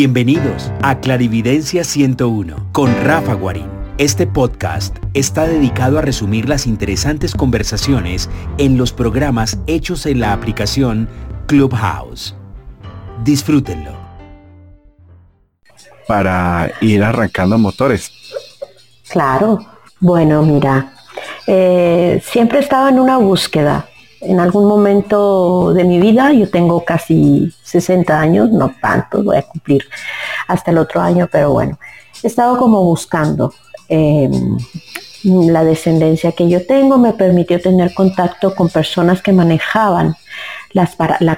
Bienvenidos a Clarividencia 101 con Rafa Guarín. Este podcast está dedicado a resumir las interesantes conversaciones en los programas hechos en la aplicación Clubhouse. Disfrútenlo. Para ir arrancando motores. Claro. Bueno, mira, eh, siempre estaba en una búsqueda en algún momento de mi vida, yo tengo casi 60 años, no tanto, voy a cumplir hasta el otro año, pero bueno, he estado como buscando. Em, la descendencia que yo tengo me permitió tener contacto con personas que manejaban la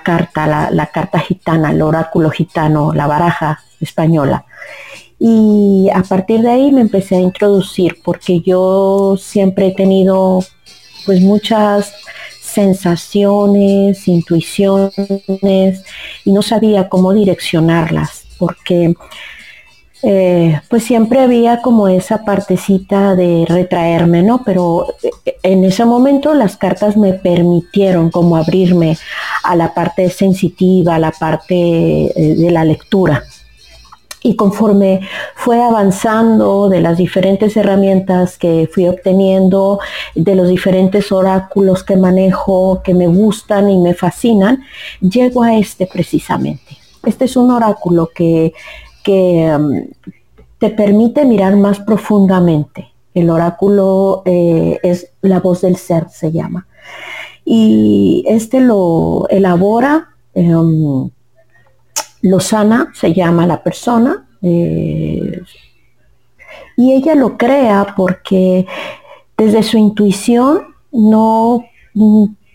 carta, la, la carta gitana, el oráculo gitano, la baraja española. Y a partir de ahí me empecé a introducir porque yo siempre he tenido pues muchas sensaciones, intuiciones y no sabía cómo direccionarlas porque eh, pues siempre había como esa partecita de retraerme, ¿no? Pero eh, en ese momento las cartas me permitieron como abrirme a la parte sensitiva, a la parte eh, de la lectura y conforme fue avanzando de las diferentes herramientas que fui obteniendo, de los diferentes oráculos que manejo, que me gustan y me fascinan, llego a este precisamente. Este es un oráculo que, um, te permite mirar más profundamente. El oráculo eh, es la voz del ser, se llama. Y este lo elabora um, Lozana se llama la persona, eh, y ella lo crea porque desde su intuición no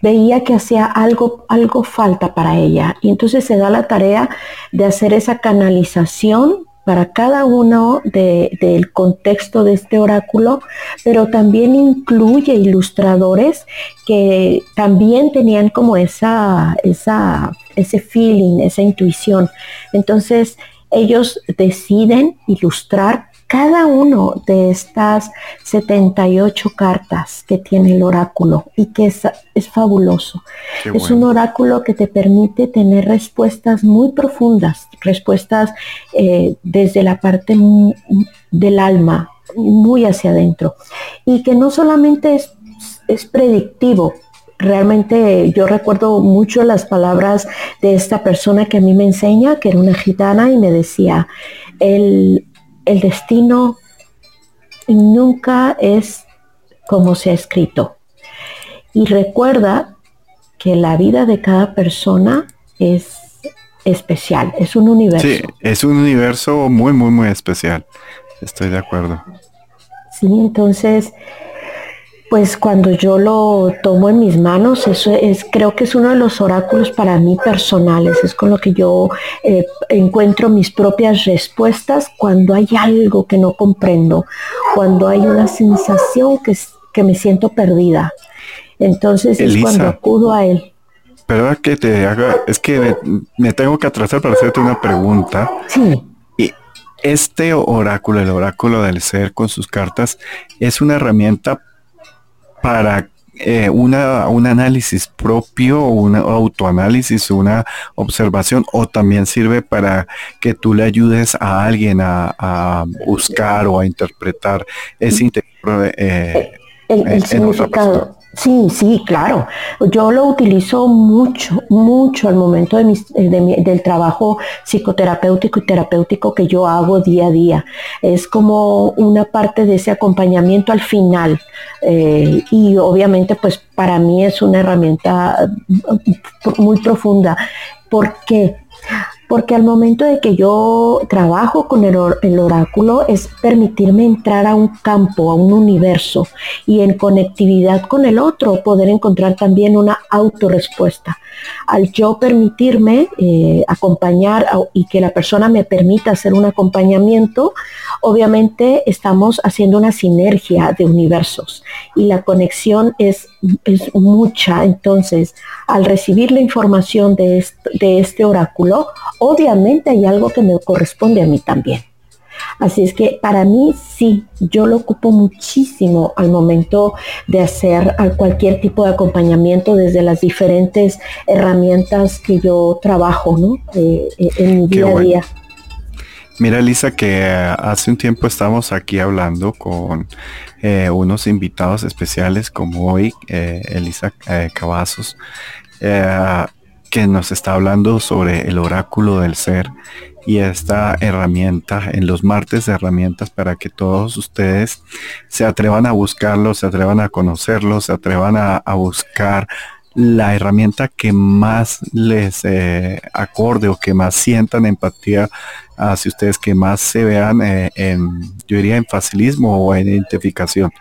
veía que hacía algo, algo falta para ella. Y entonces se da la tarea de hacer esa canalización para cada uno del contexto de este oráculo, pero también incluye ilustradores que también tenían como esa, esa, ese feeling, esa intuición. Entonces, ellos deciden ilustrar cada uno de estas 78 cartas que tiene el oráculo y que es, es fabuloso. es un oráculo que te permite tener respuestas muy profundas, respuestas eh, desde la parte del alma, muy hacia adentro. Y que no solamente es, es predictivo, realmente yo recuerdo mucho las palabras de esta persona que a mí me enseña, que era una gitana, y me decía, el, el destino nunca es como se ha escrito. Y recuerda que la vida de cada persona es especial, es un universo. Sí, es un universo muy, muy, muy especial. Estoy de acuerdo. Sí, entonces pues cuando yo lo tomo en mis manos, eso es, creo que es uno de los oráculos para mí personales, es con lo que yo eh, encuentro mis propias respuestas cuando hay algo que no comprendo, cuando hay una sensación que, que me siento perdida. Entonces es cuando acudo a él. Pero que te haga, es que me, me tengo que atrasar para hacerte una pregunta. Sí. Y este oráculo, el oráculo del ser con sus cartas, es una herramienta para eh, una, un análisis propio, un autoanálisis, una observación, o también sirve para que tú le ayudes a alguien a, buscar o a interpretar ese interior eh, el, significado. Sí, sí, claro. Yo lo utilizo mucho, mucho al momento de, eh, del trabajo psicoterapéutico y terapéutico que yo hago día a día. Es como una parte de ese acompañamiento al final. Eh, y obviamente, pues para mí es una herramienta muy profunda. ¿Por qué? Porque al momento de que yo trabajo con el, oráculo es permitirme entrar a un campo, a un universo y en conectividad con el otro poder encontrar también una autorrespuesta. Al yo permitirme eh, acompañar y que la persona me permita hacer un acompañamiento, obviamente estamos haciendo una sinergia de universos y la conexión es, mucha. Entonces, al recibir la información de este oráculo, obviamente hay algo que me corresponde a mí también. Así es que para mí sí, yo lo ocupo muchísimo al momento de hacer cualquier tipo de acompañamiento desde las diferentes herramientas que yo trabajo ¿no? Eh, eh, en mi día a día. Mira, Elisa, que hace un tiempo estamos aquí hablando con eh, unos invitados especiales como hoy, eh, Elisa eh, Cavazos, que nos está hablando sobre el oráculo del ser y esta herramienta en los martes de herramientas para que todos ustedes se atrevan a buscarlo, se atrevan a conocerlo, se atrevan a, buscar la herramienta que más les eh, acorde o que más sientan empatía hacia ustedes, que más se vean eh, en, yo diría, en facilismo o en identificación.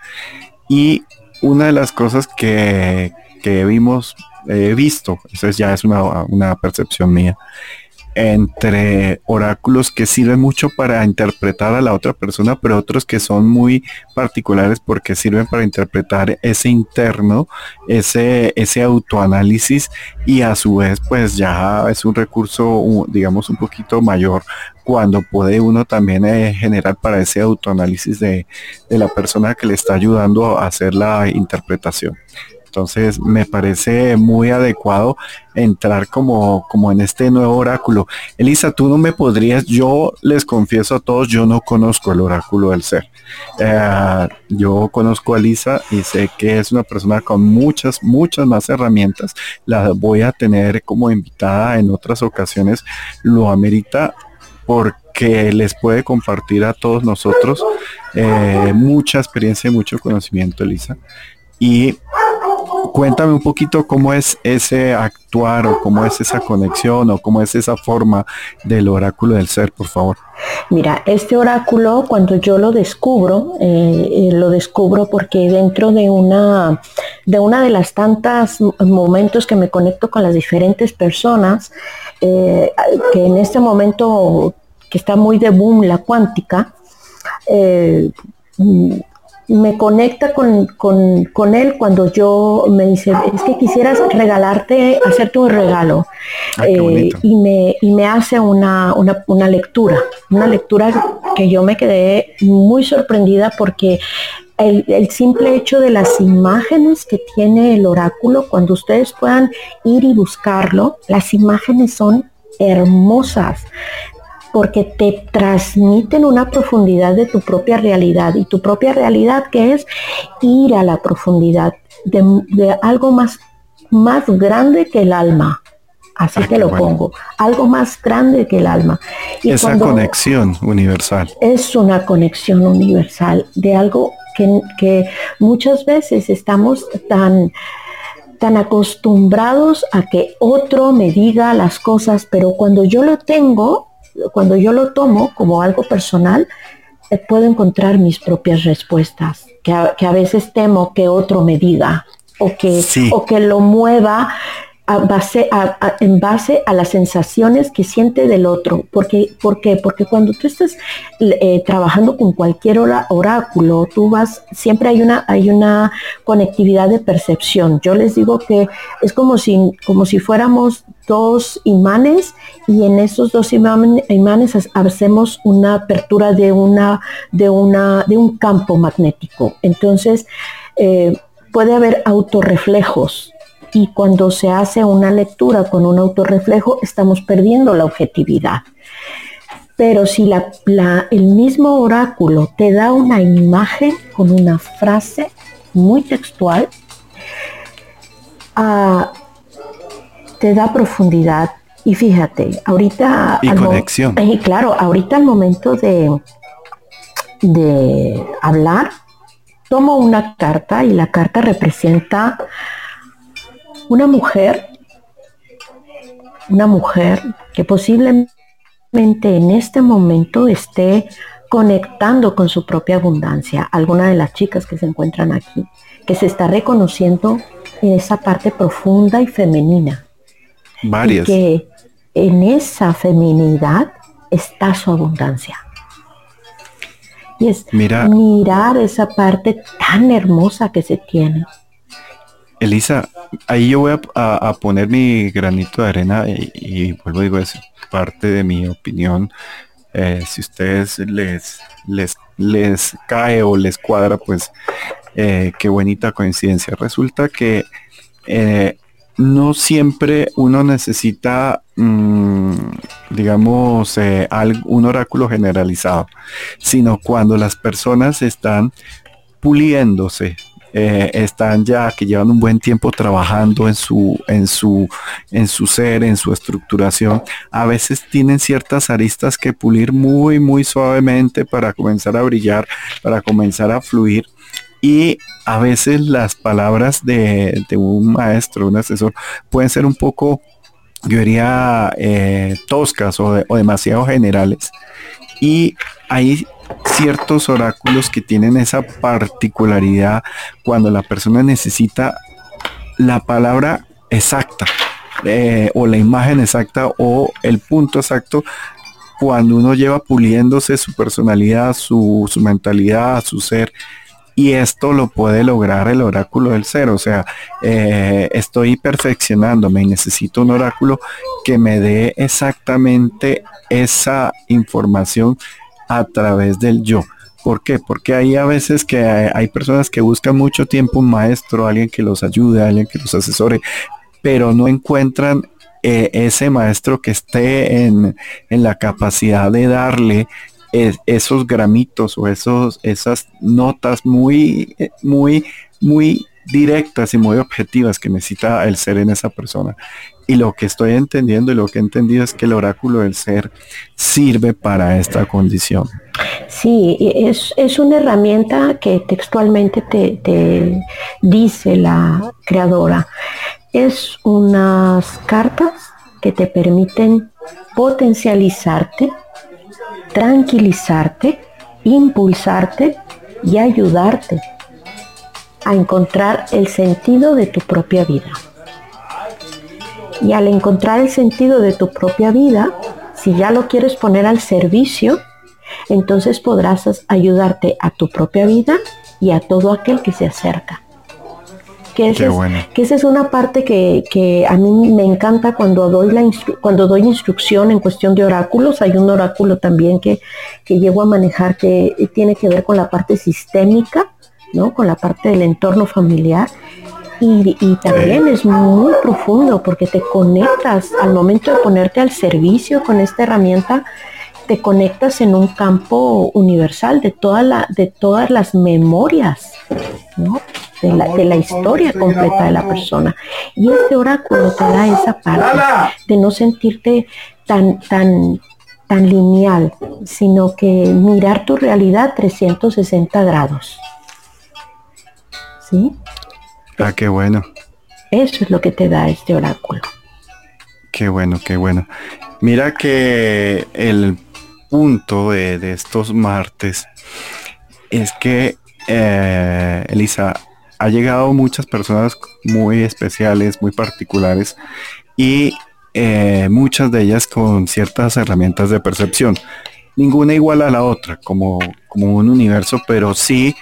Y una de las cosas que, que vimos, he visto, eso ya es una, una percepción mía, entre oráculos que sirven mucho para interpretar a la otra persona, pero otros que son muy particulares porque sirven para interpretar ese interno, ese, ese autoanálisis y a su vez pues ya es un recurso digamos un poquito mayor cuando puede uno también eh, generar para ese autoanálisis de, de la persona que le está ayudando a hacer la interpretación. Entonces me parece muy adecuado entrar como, como en este nuevo oráculo. Elisa, tú no me podrías, yo les confieso a todos, yo no conozco el oráculo del ser. Eh, yo conozco a Elisa y sé que es una persona con muchas, muchas más herramientas. La voy a tener como invitada en otras ocasiones. Lo amerita porque les puede compartir a todos nosotros eh, mucha experiencia y mucho conocimiento, Elisa. Y cuéntame un poquito cómo es ese actuar o cómo es esa conexión o cómo es esa forma del oráculo del ser, por favor. Mira, este oráculo cuando yo lo descubro, eh, eh, lo descubro porque dentro de una de una de las tantas momentos que me conecto con las diferentes personas, eh, que en este momento que está muy de boom la cuántica, me conecta con, él cuando yo me dice, es que quisieras regalarte, hacerte un regalo. Ah, eh, y, me, y me hace una, lectura, una lectura que yo me quedé muy sorprendida porque el, el, simple hecho de las imágenes que tiene el oráculo, cuando ustedes puedan ir y buscarlo, las imágenes son hermosas porque te transmiten una profundidad de tu propia realidad y tu propia realidad que es ir a la profundidad de, algo más, más grande que el alma. Así que ah, lo pongo, algo más grande que el alma. Y Esa conexión universal. Es una conexión universal de algo que, que muchas veces estamos tan tan acostumbrados a que otro me diga las cosas, pero cuando yo lo tengo, cuando yo lo tomo como algo personal, eh, puedo encontrar mis propias respuestas, que a, veces temo que otro me diga o que, o que lo mueva base, en base a las sensaciones que siente del otro. Porque, ¿Por qué? Porque cuando tú estás eh, trabajando con cualquier oráculo, tú vas, siempre hay una, hay una conectividad de percepción. Yo les digo que es como si, como si fuéramos dos imanes y en esos dos imanes hacemos una apertura de una, de una, de un campo magnético. Entonces, eh, puede haber autorreflejos y cuando se hace una lectura con un autorreflejo estamos perdiendo la objetividad. Pero si el mismo oráculo te da una imagen con una frase muy textual, ah, te da profundidad. Y fíjate, ahorita... Y conexión. Y claro, ahorita al momento de, de hablar, tomo una carta y la carta representa una mujer, una mujer que posiblemente en este momento esté conectando con su propia abundancia, alguna de las chicas que se encuentran aquí, que se está reconociendo en esa parte profunda y femenina. Varias. Y que en esa feminidad está su abundancia. Y es mirar esa parte tan hermosa que se tiene. Elisa, ahí yo voy a, poner mi granito de arena y, vuelvo a digo, es parte de mi opinión. Eh, si ustedes les, les, les cae o les cuadra, pues eh, qué bonita coincidencia. Resulta que eh, no siempre uno necesita, mm, digamos, eh, un oráculo generalizado, sino cuando las personas están puliéndose, eh, están ya que llevan un buen tiempo trabajando en su, en su, en su ser, en su estructuración, a veces tienen ciertas aristas que pulir muy, muy suavemente para comenzar a brillar, para comenzar a fluir y a veces las palabras de, un maestro, un asesor, pueden ser un poco, yo diría, eh, toscas o, demasiado generales. Y hay ciertos oráculos que tienen esa particularidad cuando la persona necesita la palabra exacta eh, o la imagen exacta o el punto exacto cuando uno lleva puliéndose su personalidad, su, su mentalidad, su ser y esto lo puede lograr el oráculo del ser. O sea, eh, estoy perfeccionándome y necesito un oráculo que me dé exactamente esa información a través del yo. ¿Por qué? Porque hay a veces que hay, personas que buscan mucho tiempo un maestro, alguien que los ayude, alguien que los asesore, pero no encuentran eh, ese maestro que esté en, en, la capacidad de darle esos gramitos o esos, esas notas muy, muy, muy directas y muy objetivas que necesita el ser en esa persona. Y lo que estoy entendiendo y lo que he entendido es que el oráculo del ser sirve para esta condición. Sí, es, es una herramienta que textualmente te, te, dice la creadora. Es unas cartas que te permiten potencializarte tranquilizarte, impulsarte y ayudarte a encontrar el sentido de tu propia vida. Y al encontrar el sentido de tu propia vida, si ya lo quieres poner al servicio, entonces podrás ayudarte a tu propia vida y a todo aquel que se acerca. Que, esa es una parte que, a mí me encanta cuando doy, la cuando doy instrucción en cuestión de oráculos. Hay un oráculo también que, que llego a manejar que tiene que ver con la parte sistémica, ¿no? con la parte del entorno familiar. Y, también es muy profundo porque te conectas al momento de ponerte al servicio con esta herramienta, te conectas en un campo universal de, toda la, de todas las memorias, ¿no? de la, historia completa de la persona. Y este oráculo te da esa parte de no sentirte tan, tan, tan lineal, sino que mirar tu realidad 360 grados. ¿Sí? Ah, qué bueno. Eso es lo que te da este oráculo. Qué bueno, qué bueno. Mira que el punto de, estos martes es que, eh, Elisa, ha llegado muchas personas muy especiales, muy particulares y eh, muchas de ellas con ciertas herramientas de percepción. Ninguna igual a la otra, como, como un universo, pero sí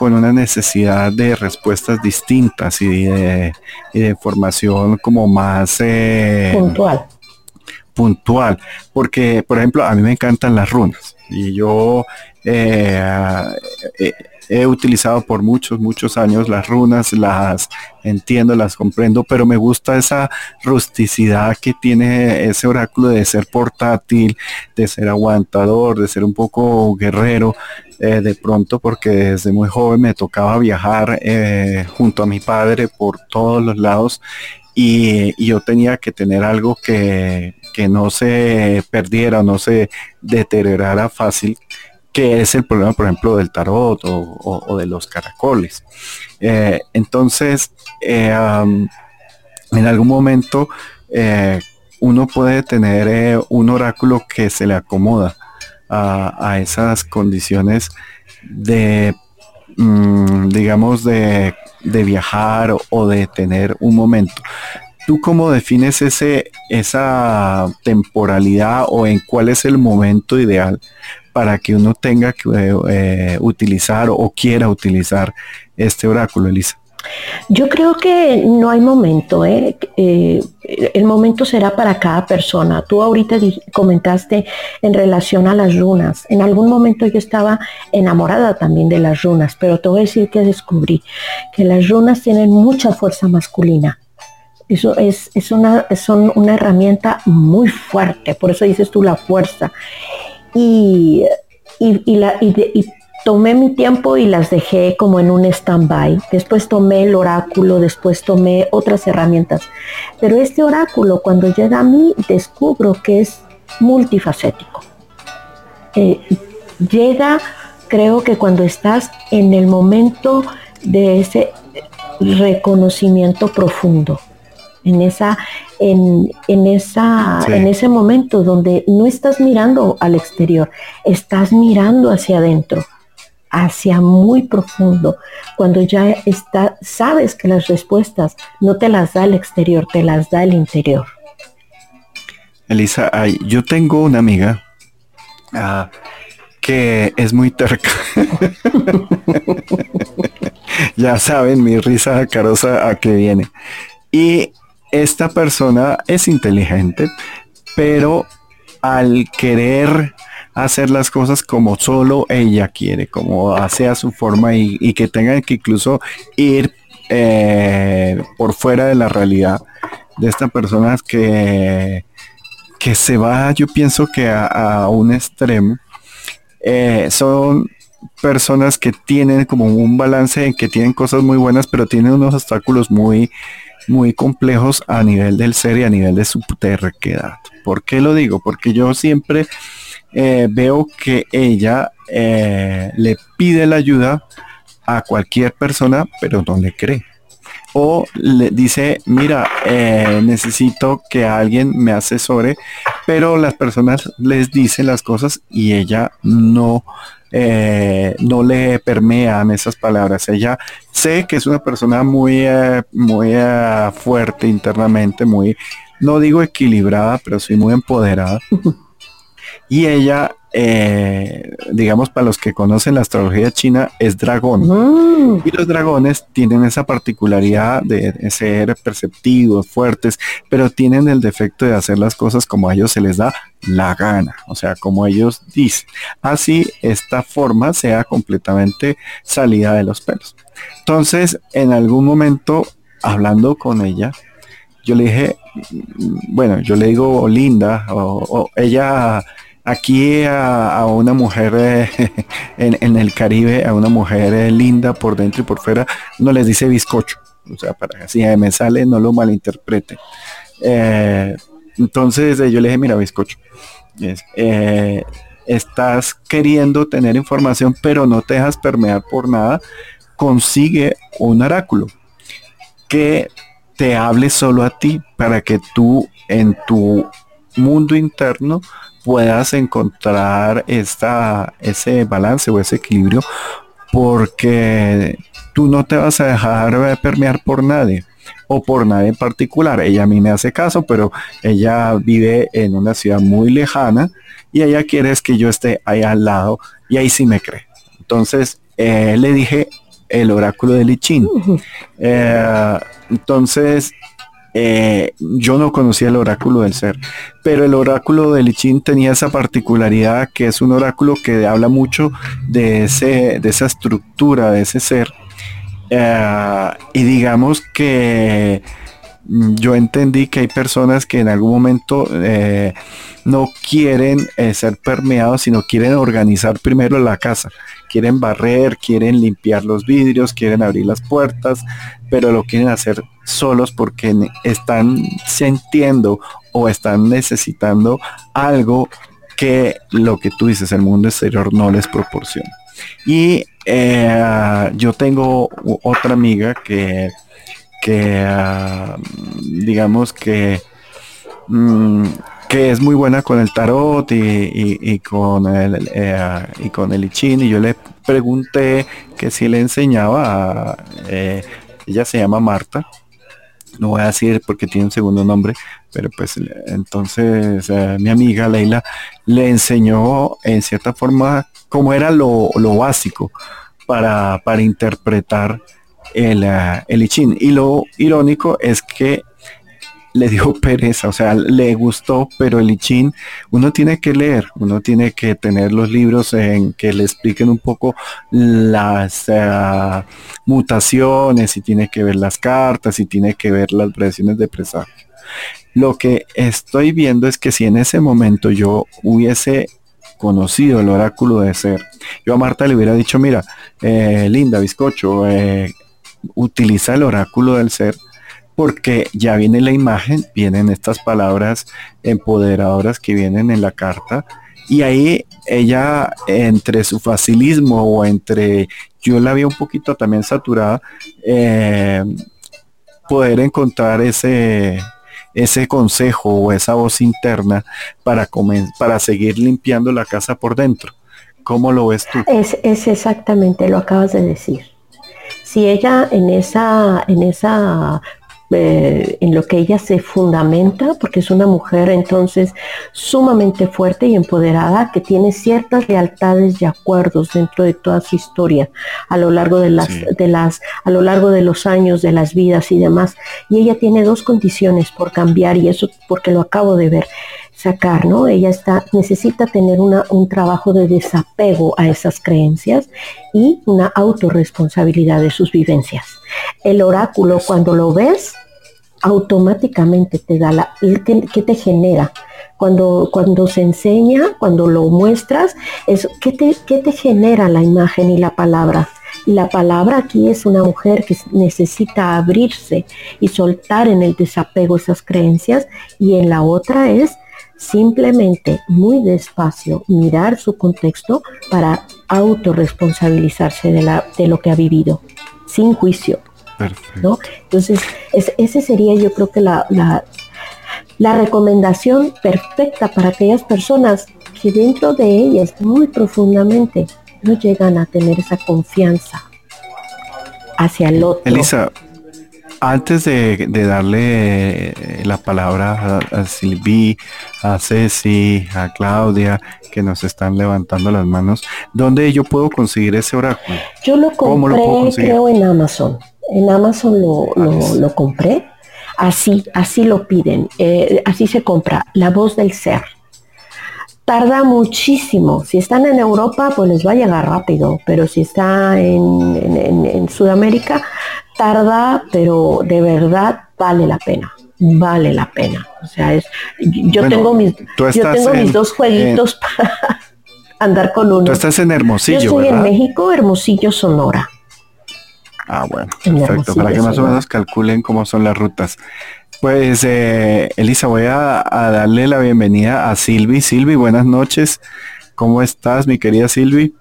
con una necesidad de respuestas distintas y de, y formación como más eh, puntual. Puntual, porque por ejemplo a mí me encantan las runas y yo eh, he utilizado por muchos, muchos años las runas, las entiendo, las comprendo, pero me gusta esa rusticidad que tiene ese oráculo de ser portátil, de ser aguantador, de ser un poco guerrero. Eh, de pronto porque desde muy joven me tocaba viajar eh, junto a mi padre por todos los lados y, yo tenía que tener algo que, que no se perdiera, no se deteriorara fácil que es el problema, por ejemplo, del tarot o, de los caracoles. Eh, entonces, eh, en algún momento eh, uno puede tener un oráculo que se le acomoda a, esas condiciones de, mm, digamos, de, de viajar o, de tener un momento. ¿Tú cómo defines ese, esa temporalidad o en cuál es el momento ideal para que uno tenga que eh, utilizar o quiera utilizar este oráculo, Elisa? Yo creo que no hay momento, ¿eh? Eh, el momento será para cada persona. Tú ahorita comentaste en relación a las runas. En algún momento yo estaba enamorada también de las runas, pero te voy a decir que descubrí que las runas tienen mucha fuerza masculina Eso es, es una, son una herramienta muy fuerte, por eso dices tú la fuerza. Y, y, la, y, tomé mi tiempo y las dejé como en un stand-by. Después tomé el oráculo, después tomé otras herramientas. Pero este oráculo, cuando llega a mí, descubro que es multifacético. Eh, llega, creo que cuando estás en el momento de ese reconocimiento profundo en esa, en, esa, en ese momento donde no estás mirando al exterior, estás mirando hacia adentro, hacia muy profundo, cuando ya está, sabes que las respuestas no te las da el exterior, te las da el interior. Elisa, yo tengo una amiga ah, que es muy terca. ya saben mi risa carosa a qué viene. Y esta persona es inteligente, pero al querer hacer las cosas como solo ella quiere, como hace a su forma y, que tengan que incluso ir eh, por fuera de la realidad de esta persona que, que se va, yo pienso que a, un extremo, eh, son personas que tienen como un balance en que tienen cosas muy buenas, pero tienen unos obstáculos muy muy complejos a nivel del ser y a nivel de su terquedad. ¿Por qué lo digo? Porque yo siempre eh, veo que ella eh, le pide la ayuda a cualquier persona, pero no le cree. O le dice, mira, eh, necesito que alguien me asesore, pero las personas les dicen las cosas y ella no eh, no le permean esas palabras. Ella sé que es una persona muy, eh, muy fuerte internamente, muy, no digo equilibrada, pero sí muy empoderada. y ella eh, digamos, para los que conocen la astrología china, es dragón. Mm. Y los dragones tienen esa particularidad de ser perceptivos, fuertes, pero tienen el defecto de hacer las cosas como a ellos se les da la gana, o sea, como ellos dicen. Así esta forma sea completamente salida de los pelos. Entonces, en algún momento, hablando con ella, yo le dije, mm, bueno, yo le digo linda, o ella aquí a, una mujer eh, en, el Caribe, a una mujer eh, linda por dentro y por fuera, no les dice bizcocho. O sea, para que así me sale, no lo malinterprete. Eh, entonces yo le dije, mira, bizcocho, estás queriendo tener información, pero no te dejas permear por nada, consigue un oráculo que te hable solo a ti para que tú en tu mundo interno puedas encontrar esta, ese balance o ese equilibrio porque tú no te vas a dejar permear por nadie o por nadie en particular. Ella a mí me hace caso, pero ella vive en una ciudad muy lejana y ella quiere es que yo esté ahí al lado y ahí sí me cree. Entonces eh, le dije el oráculo de Lichín. Eh, entonces eh, yo no conocía el oráculo del ser, pero el oráculo de Lichín tenía esa particularidad que es un oráculo que habla mucho de, ese, de esa estructura, de ese ser. Eh, y digamos que yo entendí que hay personas que en algún momento eh, no quieren ser permeados, sino quieren organizar primero la casa. Quieren barrer, quieren limpiar los vidrios, quieren abrir las puertas, pero lo quieren hacer solos porque están sintiendo o están necesitando algo que lo que tú dices, el mundo exterior no les proporciona. Y eh, yo tengo otra amiga que, que ah, digamos que, mm, que es muy buena con el tarot y, con el eh, y con el y yo le pregunté que si le enseñaba a, eh, ella se llama Marta. No voy a decir porque tiene un segundo nombre, pero pues entonces eh, mi amiga Leila le enseñó en cierta forma cómo era lo, básico para, para, interpretar el, el Y lo irónico es que le dio pereza, o sea, le gustó, pero el I uno tiene que leer, uno tiene que tener los libros en que le expliquen un poco las eh, mutaciones y tiene que ver las cartas y tiene que ver las versiones de presagio. Lo que estoy viendo es que si en ese momento yo hubiese conocido el oráculo de ser, yo a Marta le hubiera dicho, mira, eh, linda bizcocho, eh, utiliza el oráculo del ser, porque ya viene la imagen, vienen estas palabras empoderadoras que vienen en la carta y ahí ella entre su facilismo o entre yo la vi un poquito también saturada eh, poder encontrar ese ese consejo o esa voz interna para para seguir limpiando la casa por dentro ¿cómo lo ves tú? Es, es exactamente lo acabas de decir si ella en esa en esa eh, en lo que ella se fundamenta, porque es una mujer entonces sumamente fuerte y empoderada, que tiene ciertas lealtades y acuerdos dentro de toda su historia a lo largo de las, de las, a lo largo de los años, de las vidas y demás. Y ella tiene dos condiciones por cambiar, y eso porque lo acabo de ver sacar, ¿no? Ella está, necesita tener una, un trabajo de desapego a esas creencias y una autorresponsabilidad de sus vivencias. El oráculo, cuando lo ves, automáticamente te da la, ¿qué, te genera? Cuando, cuando se enseña, cuando lo muestras, es, ¿qué, te, ¿qué te genera la imagen y la palabra? Y la palabra aquí es una mujer que necesita abrirse y soltar en el desapego esas creencias y en la otra es simplemente muy despacio mirar su contexto para autorresponsabilizarse de, la, de lo que ha vivido, sin juicio. ¿no? Entonces, ese sería yo creo que la, la, la recomendación perfecta para aquellas personas que dentro de ellas muy profundamente no llegan a tener esa confianza hacia el otro. Elisa, antes de, darle eh, la palabra a, Silvi, a Ceci, a Claudia, que nos están levantando las manos, ¿dónde yo puedo conseguir ese oráculo? Yo lo compré, creo, en Amazon. En Amazon lo, lo, compré. Así, así lo piden. Eh, así se compra. La voz del ser tarda muchísimo. Si están en Europa, pues les va a llegar rápido, pero si está en, Sudamérica, tarda, pero de verdad vale la pena. Vale la pena. O sea, es, yo tengo mis, yo tengo mis dos jueguitos para andar con uno. Tú estás en Hermosillo. Yo estoy en México, Hermosillo, Sonora. Ah, bueno, perfecto. Para que más o menos calculen cómo son las rutas. Pues eh, Elisa, voy a, darle la bienvenida a Silvi. Silvi, buenas noches. ¿Cómo estás, mi querida Silvi?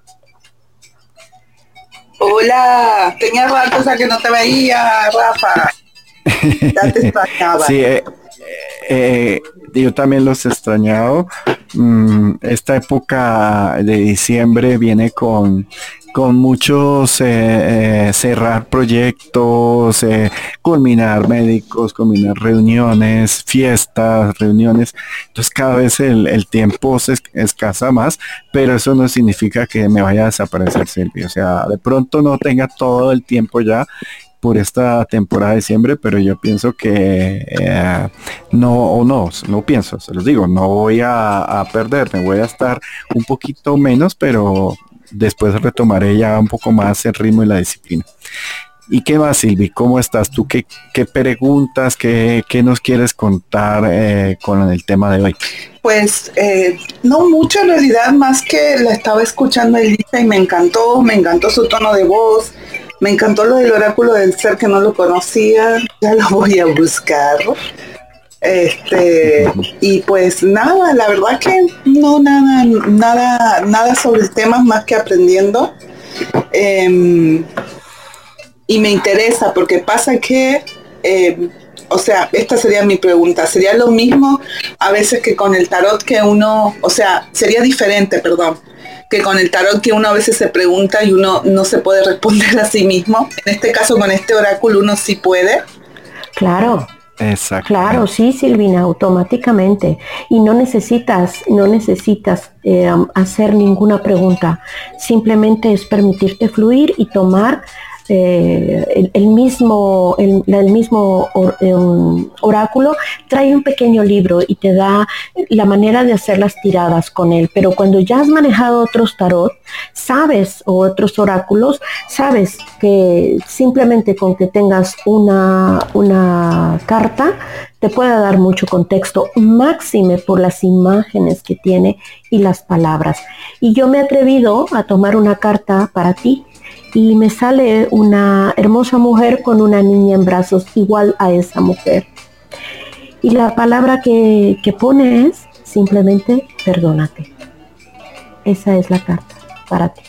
Hola, tenía rato que no te veía, Rafa. Ya te extrañaba. sí, eh, eh, yo también los he extrañado. Mm, esta época de diciembre viene con con muchos eh, eh, cerrar proyectos, culminar médicos, culminar reuniones, fiestas, reuniones. Entonces cada vez el, tiempo se escasa más, pero eso no significa que me vaya a desaparecer Silvia. O sea, de pronto no tenga todo el tiempo ya por esta temporada de diciembre, pero yo pienso que no, o no, no pienso, se los digo, no voy a, a perderme, voy a estar un poquito menos, pero después retomaré ya un poco más el ritmo y la disciplina. ¿Y qué más, Silvi? ¿Cómo estás tú? ¿Qué, qué preguntas, qué, qué, nos quieres contar eh, con el tema de hoy? Pues eh, no mucho en realidad, más que la estaba escuchando Elisa y me encantó, me encantó su tono de voz, me encantó lo del oráculo del ser que no lo conocía, ya lo voy a buscar. Este, y pues nada, la verdad que no nada, nada, nada sobre el tema más que aprendiendo. Em, y me interesa porque pasa que, em, o sea, esta sería mi pregunta, sería lo mismo a veces que con el tarot que uno, o sea, sería diferente, perdón, que con el tarot que uno a veces se pregunta y uno no se puede responder a sí mismo. En este caso con este oráculo uno sí puede. Claro, Claro, sí, Silvina, automáticamente. Y no necesitas, no necesitas eh, hacer ninguna pregunta. Simplemente es permitirte fluir y tomar eh, el, mismo, el, mismo em, oráculo trae un pequeño libro y te da la manera de hacer las tiradas con él. Pero cuando ya has manejado otros tarot, sabes, o otros oráculos, sabes que simplemente con que tengas una, una carta, te puede dar mucho contexto, máxime por las imágenes que tiene y las palabras. Y yo me he atrevido a tomar una carta para ti y me sale una hermosa mujer con una niña en brazos igual a esa mujer. Y la palabra que, pone es simplemente perdónate. Esa es la carta para ti.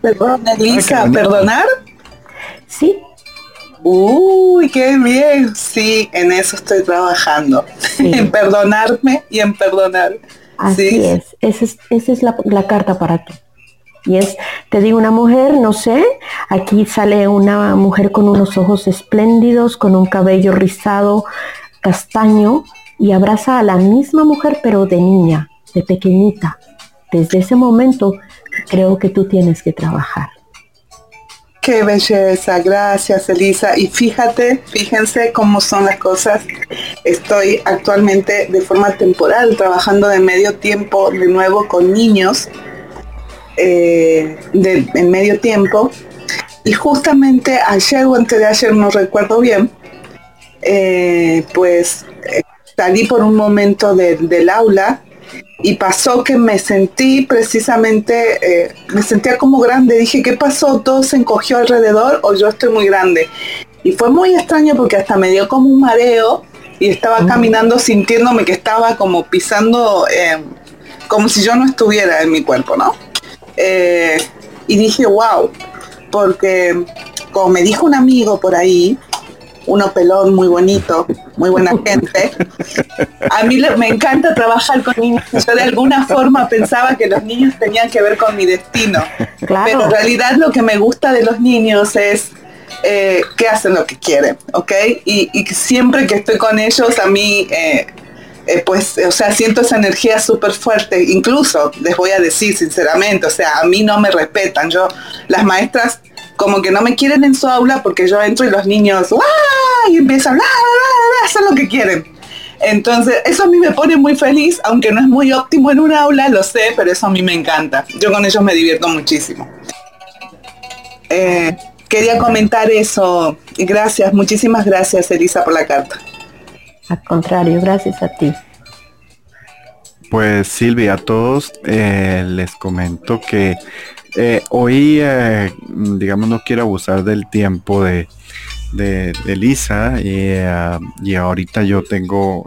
Perdón, Elisa, ¿perdonar? Sí. Uy, qué bien. Sí, en eso estoy trabajando. en perdonarme y en perdonar. Así es. Esa es, esa es la, la carta para ti. Y es, te digo, una mujer, no sé, aquí sale una mujer con unos ojos espléndidos, con un cabello rizado, castaño, y abraza a la misma mujer, pero de niña, de pequeñita. Desde ese momento creo que tú tienes que trabajar. Qué belleza, gracias Elisa. Y fíjate, fíjense cómo son las cosas. Estoy actualmente de forma temporal trabajando de medio tiempo de nuevo con niños eh, de, en medio tiempo. Y justamente ayer o antes de ayer, no recuerdo bien, eh, pues eh, salí por un momento del aula y pasó que me sentí precisamente, me sentía como grande. Dije, ¿qué pasó? ¿Todo se encogió alrededor o yo estoy muy grande? Y fue muy extraño porque hasta me dio como un mareo y estaba mm. caminando sintiéndome que estaba como pisando, como si yo no estuviera en mi cuerpo, ¿no? Eh, y dije, wow, porque como me dijo un amigo por ahí, uno pelón muy bonito, muy buena gente. A mí me encanta trabajar con niños. Yo de alguna forma pensaba que los niños tenían que ver con mi destino. Pero en realidad lo que me gusta de los niños es eh, que hacen lo que quieren, ¿ok? Y, y, siempre que estoy con ellos, a mí eh, eh, pues, o sea, siento esa energía súper fuerte. Incluso, les voy a decir sinceramente, o sea, a mí no me respetan. Yo, las maestras como que no me quieren en su aula porque yo entro y los niños, y empiezan, a hacer lo que quieren. Entonces, eso a mí me pone muy feliz, aunque no es muy óptimo en un aula, lo sé, pero eso a mí me encanta. Yo con ellos me divierto muchísimo. Eh, quería comentar eso. Gracias, muchísimas gracias, Elisa, por la carta. Al contrario, gracias a ti. Pues Silvia, a todos eh, les comento que eh, hoy, eh, digamos, no quiero abusar del tiempo de, de, Lisa y ahorita yo tengo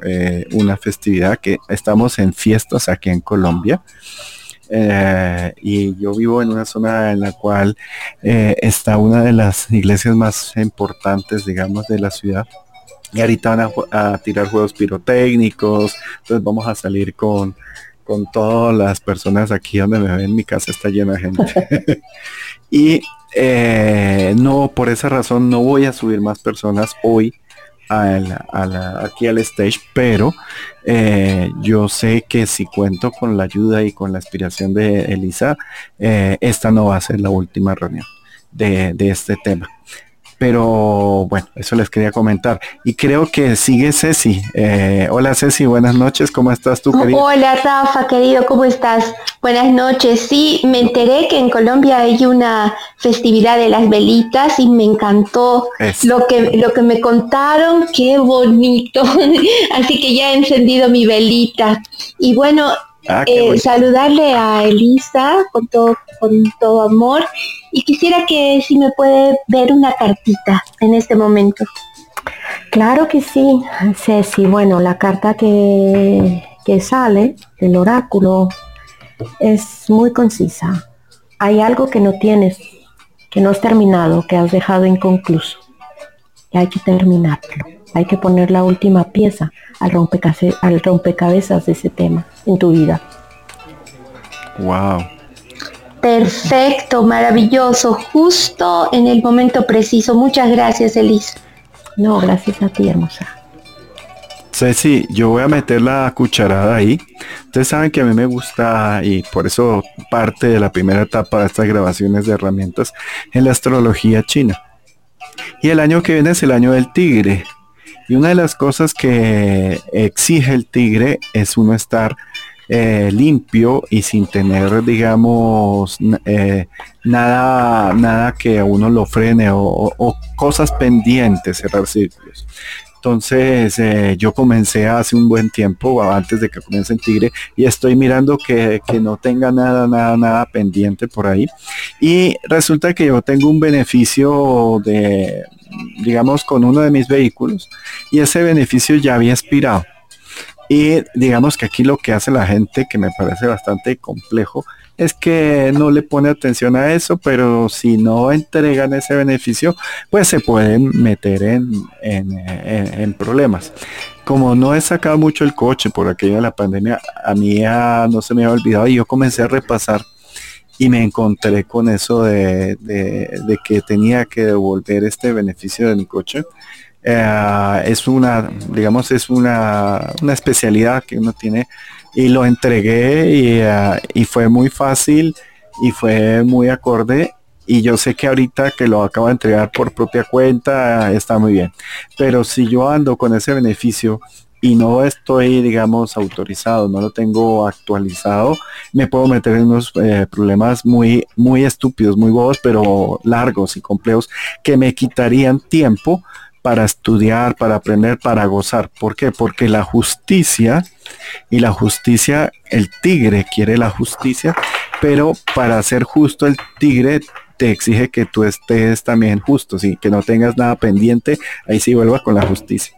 una festividad que estamos en fiestas aquí en Colombia. y yo vivo en una zona en la cual está una de las iglesias más importantes, digamos, de la ciudad y ahorita van a, tirar juegos pirotécnicos. Entonces vamos a salir con, con todas las personas aquí donde me ven. Mi casa está llena de gente. y eh, no, por esa razón no voy a subir más personas hoy a aquí al stage, pero eh, yo sé que si cuento con la ayuda y con la inspiración de Elisa, eh, esta no va a ser la última reunión de, de este tema. Pero bueno, eso les quería comentar. Y creo que sigue Ceci. Eh, hola Ceci, buenas noches. ¿Cómo estás tú, querido? Hola Rafa, querido, ¿cómo estás? Buenas noches. Sí, me enteré que en Colombia hay una festividad de las velitas y me encantó lo que, lo que me contaron. Qué bonito. Así que ya he encendido mi velita. Y bueno, Ah, eh, saludarle a Elisa con todo, con todo amor y quisiera que si me puede ver una cartita en este momento. Claro que sí, Ceci. Bueno, la carta que, que sale del oráculo es muy concisa. Hay algo que no tienes, que no has terminado, que has dejado inconcluso. Y hay que terminarlo. Hay que poner la última pieza al, al rompecabezas de ese tema en tu vida. Wow. Perfecto, maravilloso, justo en el momento preciso. Muchas gracias, Elisa. No, gracias a ti, hermosa. Ceci, yo voy a meter la cucharada ahí. Ustedes saben que a mí me gusta y por eso parte de la primera etapa de estas grabaciones de herramientas en la astrología china. Y el año que viene es el año del tigre. Y una de las cosas que exige el tigre es uno estar eh, limpio y sin tener, digamos, eh, nada, nada que a uno lo frene o, cosas pendientes, cerrar círculos. Entonces eh, yo comencé hace un buen tiempo, antes de que comience en Tigre, y estoy mirando que, no tenga nada, nada, nada pendiente por ahí. Y resulta que yo tengo un beneficio de, digamos, con uno de mis vehículos, y ese beneficio ya había expirado. Y digamos que aquí lo que hace la gente, que me parece bastante complejo, es que no le pone atención a eso, pero si no entregan ese beneficio, pues se pueden meter en, en, problemas. Como no he sacado mucho el coche por aquello de la pandemia, a mí ya no se me había olvidado y yo comencé a repasar y me encontré con eso de, de, que tenía que devolver este beneficio de mi coche. Eh, es una, digamos, es una, una especialidad que uno tiene y lo entregué ah, y, fue muy fácil y fue muy acorde y yo sé que ahorita que lo acabo de entregar por propia cuenta está muy bien. Pero si yo ando con ese beneficio y no estoy, digamos, autorizado, no lo tengo actualizado, me puedo meter en unos eh, problemas muy, muy estúpidos, muy bobos, pero largos y complejos que me quitarían tiempo para estudiar, para aprender, para gozar. ¿Por qué? Porque la justicia y la justicia, el tigre quiere la justicia, pero para ser justo el tigre te exige que tú estés también justo, ¿sí? que no tengas nada pendiente, ahí sí vuelva con la justicia.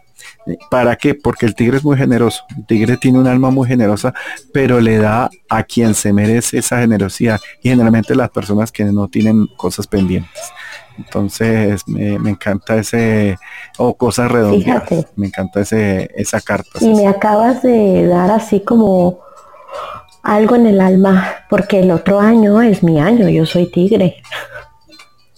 ¿Para qué? Porque el tigre es muy generoso. El tigre tiene un alma muy generosa, pero le da a quien se merece esa generosidad. Y generalmente las personas que no tienen cosas pendientes. Entonces me, encanta ese, o cosas redondas. Me encanta ese, esa carta. Y me acabas de dar así como algo en el alma, porque el otro año es mi año, yo soy tigre.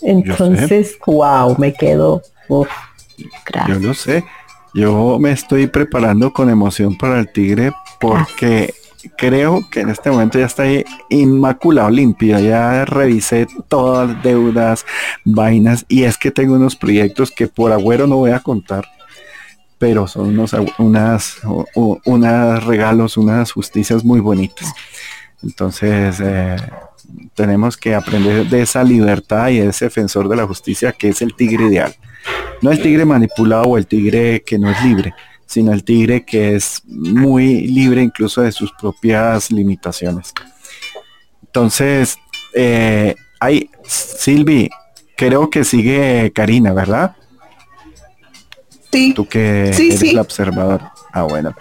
Entonces, wow, me quedo. Yo lo sé. Yo me estoy preparando con emoción para el tigre porque creo que en este momento ya está inmaculado, limpio. Ya revisé todas las deudas, vainas, y es que tengo unos proyectos que por agüero no voy a contar, pero son unos regalos, unas justicias muy bonitas. Entonces, eh, tenemos que aprender de esa libertad y de ese defensor de la justicia que es el tigre ideal. No el tigre manipulado o el tigre que no es libre, sino el tigre que es muy libre incluso de sus propias limitaciones. Entonces, eh, hay, Silvi, creo que sigue Karina, ¿verdad? Sí. Tú que sí, eres la observadora. Ah, bueno.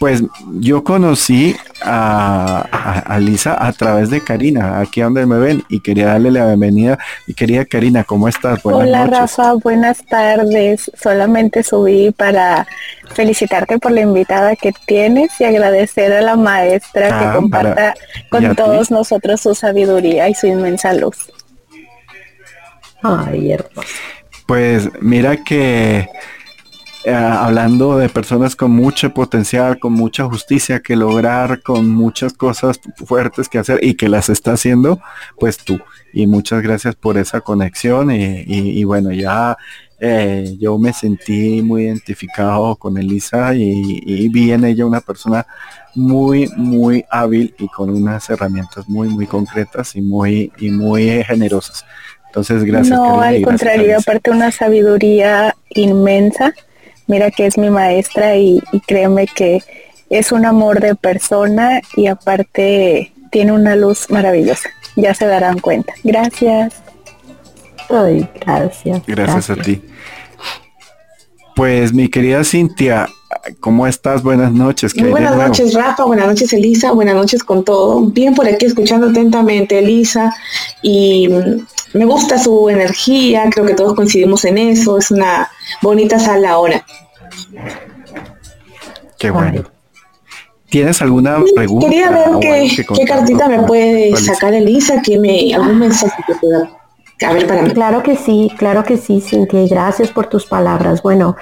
Pues yo conocí a, Lisa a través de Karina, aquí donde me ven, y quería darle la bienvenida. Y quería Karina, ¿cómo estás? Buenas Hola Rafa, buenas tardes. Solamente subí para felicitarte por la invitada que tienes y agradecer a la maestra que ah, comparta con todos nosotros su sabiduría y su inmensa luz. Ay, hermoso. Pues mira que eh, hablando de personas con mucho potencial, con mucha justicia que lograr, con muchas cosas fuertes que hacer y que las está haciendo, pues tú. Y muchas gracias por esa conexión y, bueno, ya eh, yo me sentí muy identificado con Elisa y, y, vi en ella una persona muy, muy hábil y con unas herramientas muy, muy concretas y muy, y muy generosas. Entonces, gracias. No, al contrario, aparte una sabiduría inmensa mira que es mi maestra y, créeme que es un amor de persona y aparte tiene una luz maravillosa. Ya se darán cuenta. Gracias. Ay, gracias. Gracias a ti. Pues mi querida Cintia, ¿cómo estás? Buenas noches. buenas noches, Rafa. Buenas noches, Elisa. Buenas noches con todo. Bien por aquí escuchando atentamente, Elisa. Y mm, me gusta su energía. Creo que todos coincidimos en eso. Es una bonita sala ahora. Qué bueno. ¿Tienes alguna pregunta? Quería ver qué, qué cartita me puede sacar Elisa, que me, algún mensaje que pueda a ver para mí. Claro que sí, claro que sí, Cintia, gracias por tus palabras. Bueno,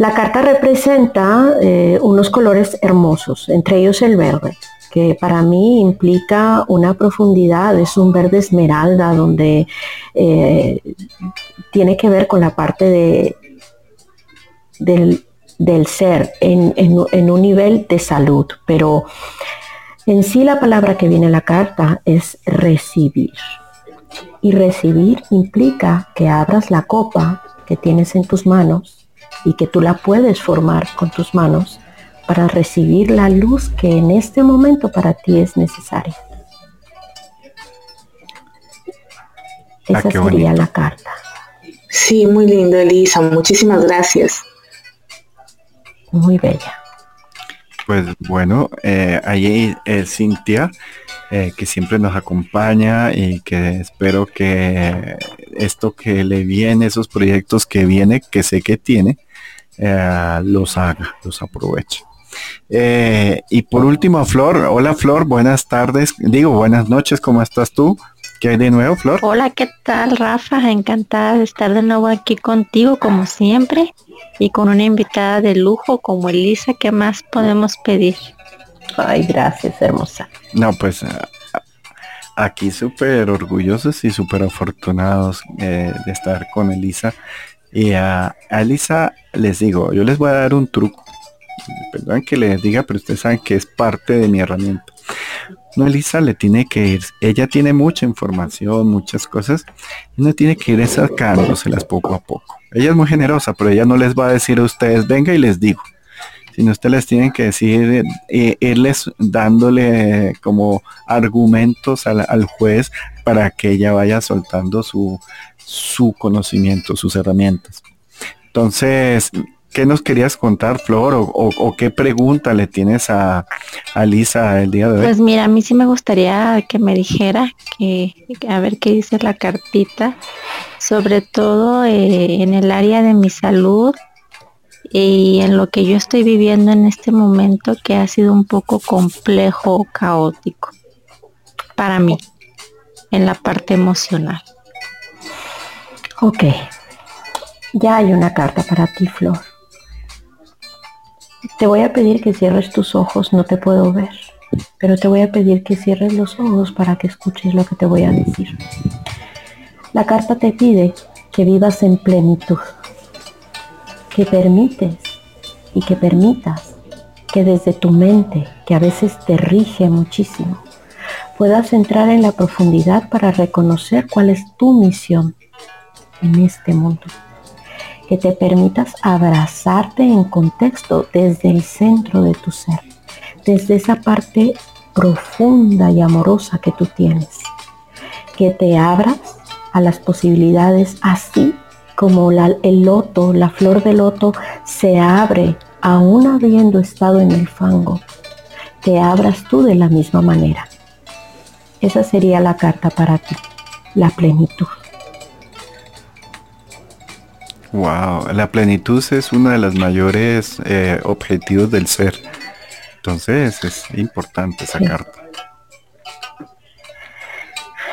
La carta representa eh, unos colores hermosos, entre ellos el verde, que para mí implica una profundidad, es un verde esmeralda donde eh, tiene que ver con la parte de, del, ser en, en, un nivel de salud, pero en sí la palabra que viene en la carta es recibir. Y recibir implica que abras la copa que tienes en tus manos y que tú la puedes formar con tus manos para recibir la luz que en este momento para ti es necesaria. Ah, Esa sería la carta. Sí, muy lindo, Elisa. Muchísimas gracias. Muy bella. Pues bueno, eh, ahí es Cintia, eh, que siempre nos acompaña y que espero que esto que le viene, esos proyectos que viene, que sé que tiene, eh, los haga, los aproveche. Eh, y por último, Flor. Hola, Flor. Buenas tardes. Digo, buenas noches. ¿Cómo estás tú? ¿Qué hay de nuevo, Flor? Hola, ¿qué tal, Rafa? Encantada de estar de nuevo aquí contigo, como siempre, y con una invitada de lujo como Elisa. ¿Qué más podemos pedir? Ay, gracias, hermosa. No, pues aquí súper orgullosos y súper afortunados eh, de estar con Elisa. Y a, Elisa les digo, yo les voy a dar un truco. Perdón que les diga, pero ustedes saben que es parte de mi herramienta. No, Elisa le tiene que ir, ella tiene mucha información, muchas cosas, no tiene que ir sacándoselas poco a poco. Ella es muy generosa, pero ella no les va a decir a ustedes, venga y les digo sino ustedes les tienen que decir, eh, irles dándole como argumentos al, juez para que ella vaya soltando su, su conocimiento, sus herramientas. Entonces, ¿qué nos querías contar, Flor? O, qué pregunta le tienes a, a, Lisa el día de hoy? Pues mira, a mí sí me gustaría que me dijera que, a ver qué dice la cartita, sobre todo eh, en el área de mi salud y en lo que yo estoy viviendo en este momento que ha sido un poco complejo, caótico para mí, en la parte emocional. Ok, ya hay una carta para ti, Flor. Te voy a pedir que cierres tus ojos, no te puedo ver, pero te voy a pedir que cierres los ojos para que escuches lo que te voy a decir. La carta te pide que vivas en plenitud que permites y que permitas que desde tu mente, que a veces te rige muchísimo, puedas entrar en la profundidad para reconocer cuál es tu misión en este mundo. Que te permitas abrazarte en contexto desde el centro de tu ser, desde esa parte profunda y amorosa que tú tienes. Que te abras a las posibilidades así como el loto, la flor de loto se abre aún habiendo estado en el fango, te abras tú de la misma manera. Esa sería la carta para ti, la plenitud. Wow, la plenitud es uno de los mayores eh, objetivos del ser. Entonces es importante esa carta.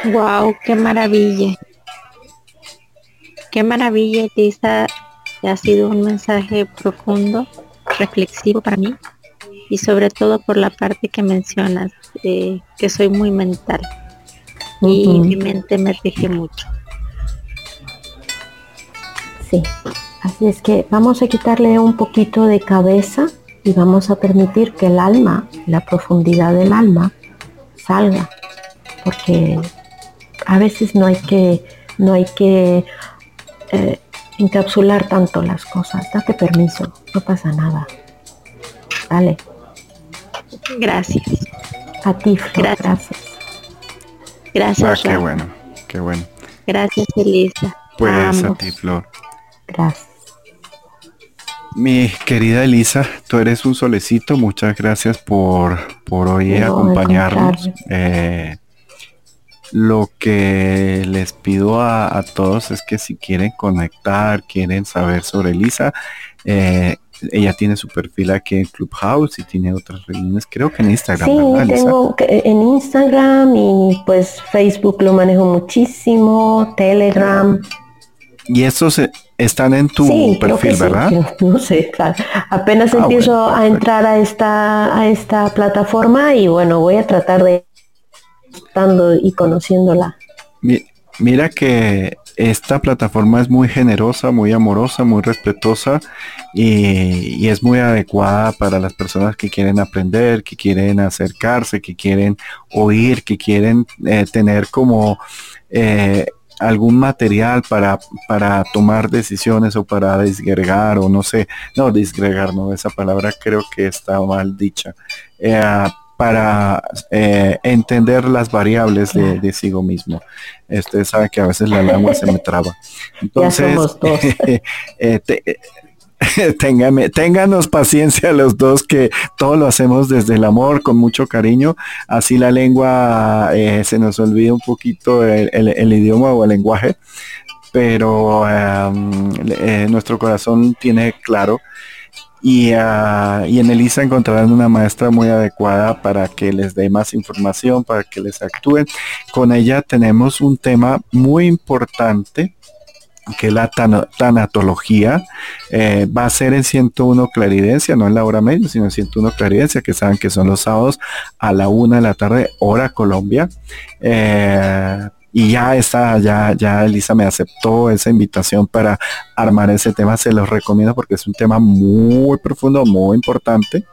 Wow, qué maravilla. Qué maravilla, Lisa. Ha sido un mensaje profundo, reflexivo para mí y sobre todo por la parte que mencionas, que soy muy mental y mi mente me rige mucho. Sí, así es que vamos a quitarle un poquito de cabeza y vamos a permitir que el alma, la profundidad del alma, salga, porque a veces no hay que, no hay que eh, encapsular tanto las cosas. Date permiso, no pasa nada. Dale. Gracias. A ti, gracias. Gracias. Ah, qué bueno, qué bueno. Gracias, Elisa. Pues a ti, Flor. Gracias. Mi querida Elisa, tú eres un solecito. Muchas gracias por, por hoy acompañarnos. Lo que les pido a, todos es que si quieren conectar, quieren saber sobre Lisa, eh, ella tiene su perfil aquí en Clubhouse y tiene otras reuniones, creo que en Instagram. Sí, tengo en Instagram y pues Facebook lo manejo muchísimo, Telegram. Y estos están en tu perfil, ¿verdad? no sé, claro. Apenas ah, empiezo a entrar a esta, a esta plataforma y bueno, voy a tratar de estando y conociéndola. Mira que esta plataforma es muy generosa, muy amorosa, muy respetuosa y, es muy adecuada para las personas que quieren aprender, que quieren acercarse, que quieren oír, que quieren eh, tener como eh, algún material para, para tomar decisiones o para disgregar o no sé, no disgregar, no, esa palabra creo que está mal dicha. Eh, para eh, entender las variables de, de sí mismo. Usted sabe que a veces la lengua se me traba. Entonces, eh, ténganos paciencia los dos que todo lo hacemos desde el amor, con mucho cariño. Así la lengua eh, se nos olvida un poquito el, idioma o el lenguaje, pero em, nuestro corazón tiene claro y, uh, y, en Elisa encontrarán una maestra muy adecuada para que les dé más información, para que les actúen. Con ella tenemos un tema muy importante que la tanatología eh, va a ser en 101 claridencia, no en la hora media, sino en 101 claridencia, que saben que son los sábados a la una de la tarde, hora Colombia. Eh, y ya está, ya, ya Elisa me aceptó esa invitación para armar ese tema. Se los recomiendo porque es un tema muy profundo, muy importante.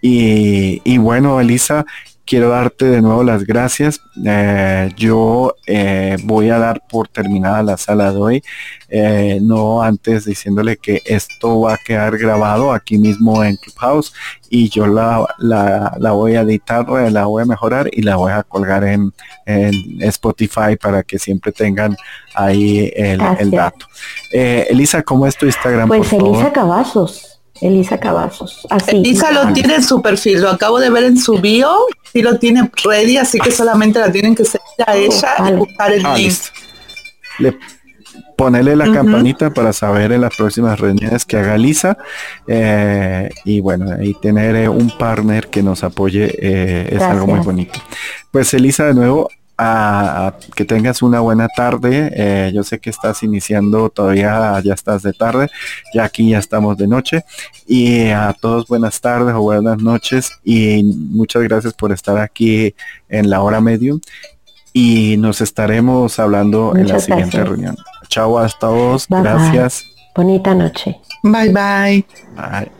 Y, y bueno, Elisa, quiero darte de nuevo las gracias. Eh, yo eh, voy a dar por terminada la sala de hoy, eh, no antes diciéndole que esto va a quedar grabado aquí mismo en Clubhouse y yo la, la, voy a editar, la voy a mejorar y la voy a colgar en, Spotify para que siempre tengan ahí el, dato. Elisa, ¿cómo es tu Instagram? Pues Elisa Cavazos. Elisa Cavazos. Así. Elisa lo tiene en su perfil, lo acabo de ver en su bio, sí lo tiene ready, así que solamente la tienen que seguir a ella y buscar el ah, link. Le, ponerle la campanita para saber en las próximas reuniones que haga Lisa eh, y bueno, y tener eh, un partner que nos apoye eh, es algo muy bonito. Pues Elisa, de nuevo, que tengas una buena tarde. Eh, yo sé que estás iniciando todavía, ya estás de tarde, ya aquí ya estamos de noche. Y a todos buenas tardes o buenas noches y muchas gracias por estar aquí en la hora medium. Y nos estaremos hablando en la siguiente reunión. Chao hasta todos. gracias. Bonita noche. Bye bye. Bye.